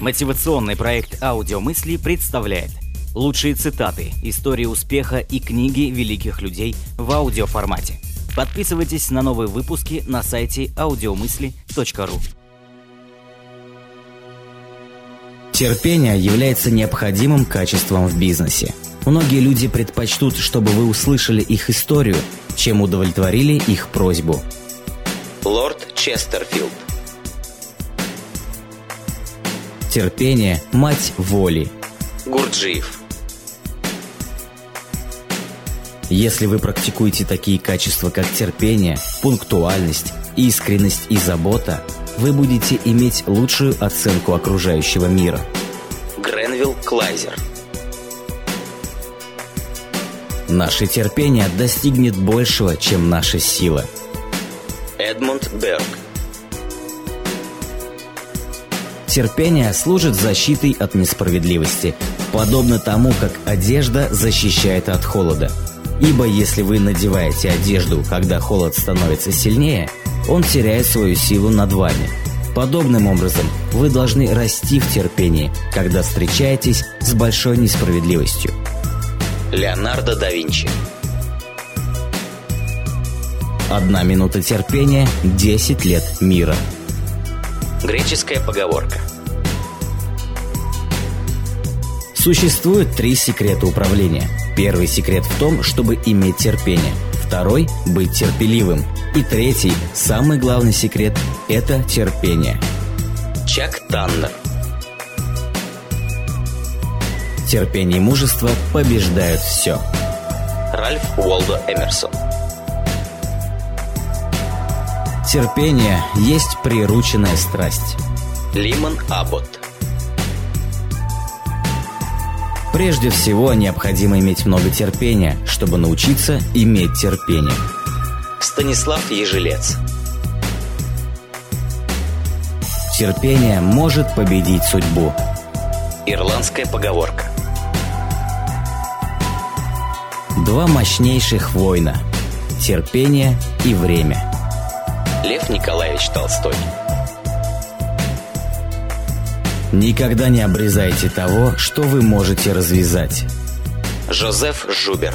Мотивационный проект «Аудиомысли» представляет лучшие цитаты, истории успеха и книги великих людей в аудиоформате. Подписывайтесь на новые выпуски на сайте audiomысли.ру. Терпение является необходимым качеством в бизнесе. Многие люди предпочтут, чтобы вы услышали их историю, чем удовлетворили их просьбу. Лорд Честерфилд Терпение – мать воли. Гурджиев Если вы практикуете такие качества, как терпение, пунктуальность, искренность и забота, вы будете иметь лучшую оценку окружающего мира. Гренвилл Клайзер Наше терпение достигнет большего, чем наша сила. Эдмунд Берг Терпение служит защитой от несправедливости, подобно тому, как одежда защищает от холода. Ибо если вы надеваете одежду, когда холод становится сильнее, он теряет свою силу над вами. Подобным образом вы должны расти в терпении, когда встречаетесь с большой несправедливостью. Леонардо да Винчи Одна минута терпения – 10 лет мира. Греческая поговорка Существует три секрета управления. Первый секрет в том, чтобы иметь терпение. Второй – быть терпеливым. И третий, самый главный секрет – это терпение. Чак Таннер Терпение и мужество побеждают все. Ральф Уолдо Эмерсон Терпение есть прирученная страсть. Лимон Аббот Прежде всего, необходимо иметь много терпения, чтобы научиться иметь терпение. Станислав Ежелец Терпение может победить судьбу. Ирландская поговорка Два мощнейших воина – терпение и время. Лев Николаевич Толстой Никогда не обрезайте того, что вы можете развязать. Жозеф Жубер